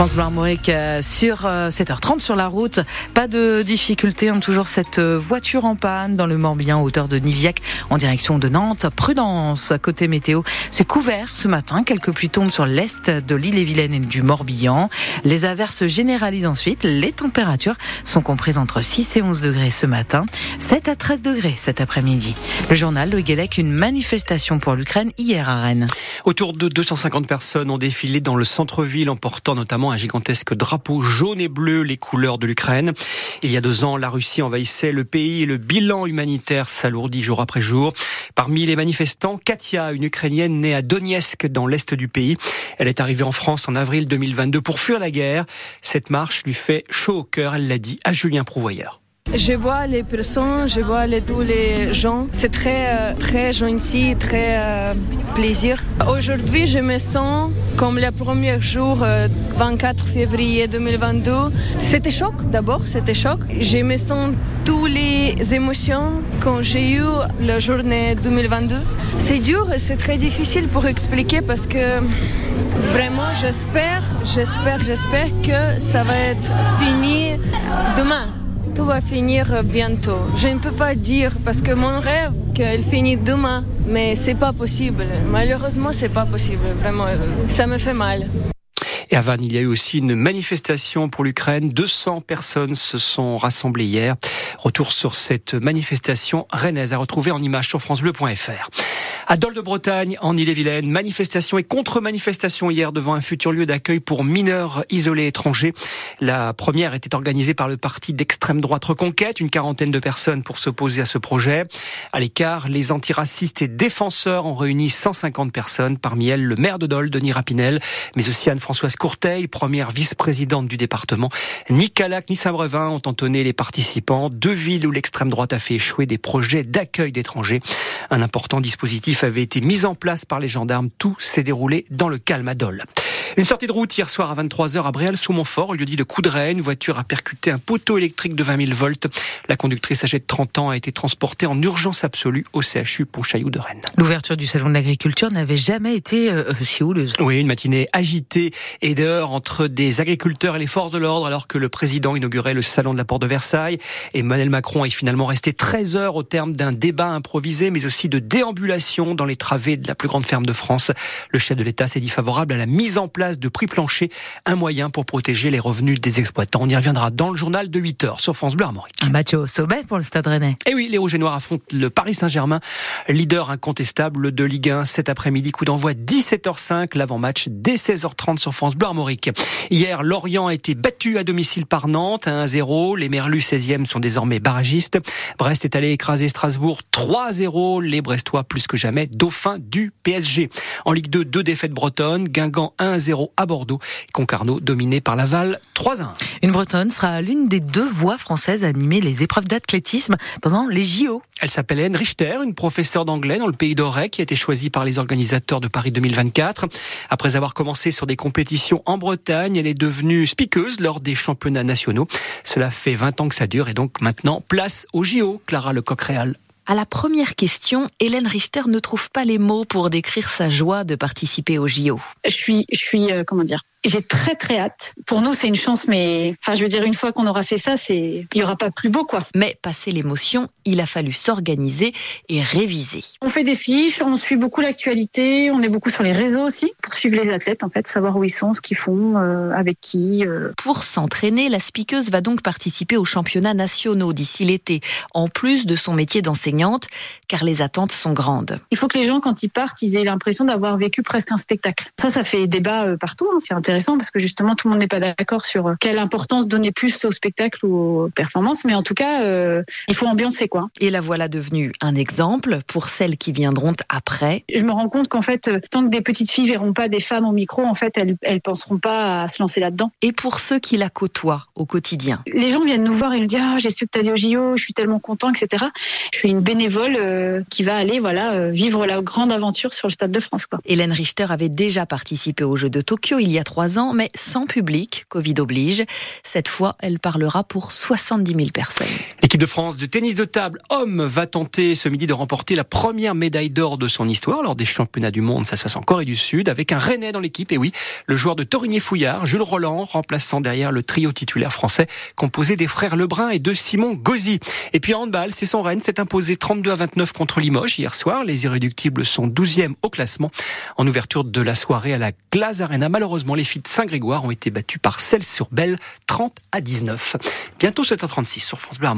France Armorique euh, sur 7h30 euh, sur la route. Pas de difficulté, hein, toujours cette euh, voiture en panne dans le Morbihan, hauteur de Niviac, en direction de Nantes. Prudence, côté météo, c'est couvert ce matin. Quelques pluies tombent sur l'est de l'île-et-Vilaine et du Morbihan. Les averses généralisent ensuite. Les températures sont comprises entre 6 et 11 degrés ce matin, 7 à 13 degrés cet après-midi. Le journal Le Guélec, une manifestation pour l'Ukraine hier à Rennes. Autour de 250 personnes ont défilé dans le centre-ville en portant un gigantesque drapeau jaune et bleu, les couleurs de l'Ukraine. Il y a deux ans, la Russie envahissait le pays et le bilan humanitaire s'alourdit jour après jour. Parmi les manifestants, Katia, une Ukrainienne née à Donetsk dans l'est du pays. Elle est arrivée en France en avril 2022 pour fuir la guerre. Cette marche lui fait chaud au cœur, elle l'a dit à Julien Prouvoyeur. Je vois les personnes, je vois les, tous les gens. C'est très, euh, très gentil, très euh, plaisir. Aujourd'hui, je me sens comme le premier jour, 24 euh, février 2022. C'était choc, d'abord, c'était choc. Je me sens toutes les émotions quand j'ai eu la journée 2022. C'est dur et c'est très difficile pour expliquer parce que vraiment, j'espère, j'espère, j'espère que ça va être fini demain tout va finir bientôt. Je ne peux pas dire parce que mon rêve qu'elle finit demain, mais c'est pas possible. Malheureusement, c'est pas possible. Vraiment, ça me fait mal. Et à Vannes, il y a eu aussi une manifestation pour l'Ukraine. 200 personnes se sont rassemblées hier. Retour sur cette manifestation rennaise à retrouver en image sur francebleu.fr. À Dol de Bretagne, en Ille-et-Vilaine, manifestation et contre-manifestation hier devant un futur lieu d'accueil pour mineurs isolés étrangers. La première était organisée par le parti d'extrême droite Reconquête, une quarantaine de personnes pour s'opposer à ce projet. À l'écart, les antiracistes et défenseurs ont réuni 150 personnes, parmi elles le maire de Dole, Denis Rapinel, mais aussi Anne-Françoise Courteil, première vice-présidente du département. Ni Calac ni Saint-Brevin ont entonné les participants, deux villes où l'extrême droite a fait échouer des projets d'accueil d'étrangers. Un important dispositif avait été mise en place par les gendarmes. Tout s'est déroulé dans le calme à Dole. Une sortie de route hier soir à 23h à Bréal-sous-Montfort, au lieu dit de Coudray. Une voiture a percuté un poteau électrique de 20 000 volts. La conductrice âgée de 30 ans a été transportée en urgence absolue au CHU Pontchaillou de Rennes. L'ouverture du salon de l'agriculture n'avait jamais été euh, si houleuse. Oui, une matinée agitée et dehors entre des agriculteurs et les forces de l'ordre alors que le président inaugurait le salon de la Porte de Versailles. Emmanuel Macron est finalement resté 13 heures au terme d'un débat improvisé mais aussi de déambulation dans les travées de la plus grande ferme de France. Le chef de l'État s'est dit favorable à la mise en place de prix plancher, un moyen pour protéger les revenus des exploitants. On y reviendra dans le journal de 8 h sur France Bleu Armorique. Un match au sommet pour le Stade Rennais. Et oui, les Rouges et Noirs affrontent le Paris Saint-Germain, leader incontestable de Ligue 1 cet après-midi. Coup d'envoi 17h05, l'avant-match dès 16h30 sur France Bleu Armorique. Hier, Lorient a été battu à domicile par Nantes, 1-0. Les Merlus 16e sont désormais barragistes. Brest est allé écraser Strasbourg 3-0. Les Brestois plus que jamais dauphins du PSG. En Ligue 2, deux défaites bretonnes. Guingamp 1-0 à Bordeaux. Concarneau dominé par Laval 3 1. Une Bretonne sera l'une des deux voix françaises à animer les épreuves d'athlétisme pendant les JO. Elle s'appelle Anne Richter, une professeure d'anglais dans le pays d'Auray qui a été choisie par les organisateurs de Paris 2024. Après avoir commencé sur des compétitions en Bretagne, elle est devenue speakeuse lors des championnats nationaux. Cela fait 20 ans que ça dure et donc maintenant place aux JO, Clara Lecoq-Réal. À la première question, Hélène Richter ne trouve pas les mots pour décrire sa joie de participer au JO. Je suis, je suis, euh, comment dire, j'ai très très hâte. Pour nous, c'est une chance, mais enfin, je veux dire, une fois qu'on aura fait ça, c'est, il y aura pas plus beau, quoi. Mais passé l'émotion, il a fallu s'organiser et réviser. On fait des fiches, on suit beaucoup l'actualité, on est beaucoup sur les réseaux aussi pour suivre les athlètes, en fait, savoir où ils sont, ce qu'ils font, euh, avec qui. Euh. Pour s'entraîner, la speakeuse va donc participer aux championnats nationaux d'ici l'été, en plus de son métier d'enseignante, car les attentes sont grandes. Il faut que les gens, quand ils partent, ils aient l'impression d'avoir vécu presque un spectacle. Ça, ça fait débat euh, partout. Hein, c'est intéressant parce que justement tout le monde n'est pas d'accord sur euh, quelle importance donner plus au spectacle ou aux performances, mais en tout cas, euh, il faut ambiancer quoi. Et la voilà devenue un exemple pour celles qui viendront après. Je me rends compte qu'en fait, euh, tant que des petites filles verront pas des femmes au micro, en fait, elles, elles penseront pas à se lancer là-dedans. Et pour ceux qui la côtoient au quotidien. Les gens viennent nous voir et nous dire ah, j'ai su que tu allais au JO, je suis tellement content, etc. Je suis une bénévole qui va aller voilà vivre la grande aventure sur le stade de France quoi. Hélène Richter avait déjà participé aux Jeux de Tokyo il y a trois ans, mais sans public, Covid oblige. Cette fois, elle parlera pour 70 000 personnes. L'équipe de France de tennis de table homme va tenter ce midi de remporter la première médaille d'or de son histoire lors des championnats du monde. Ça se passe en Corée du Sud avec un Rennais dans l'équipe. Et oui, le joueur de Torigny-Fouillard, Jules Roland, remplaçant derrière le trio titulaire français composé des frères Lebrun et de Simon Gauzy. Et puis handball, c'est son Rennes s'est imposé 32 à 29 contre Limoges hier soir. Les irréductibles sont 12e au classement. En ouverture de la soirée à la Glace Arena, malheureusement, les de Saint-Grégoire ont été battues par celles sur Belle 30 à 19. Bientôt 7h36 sur France Bleu.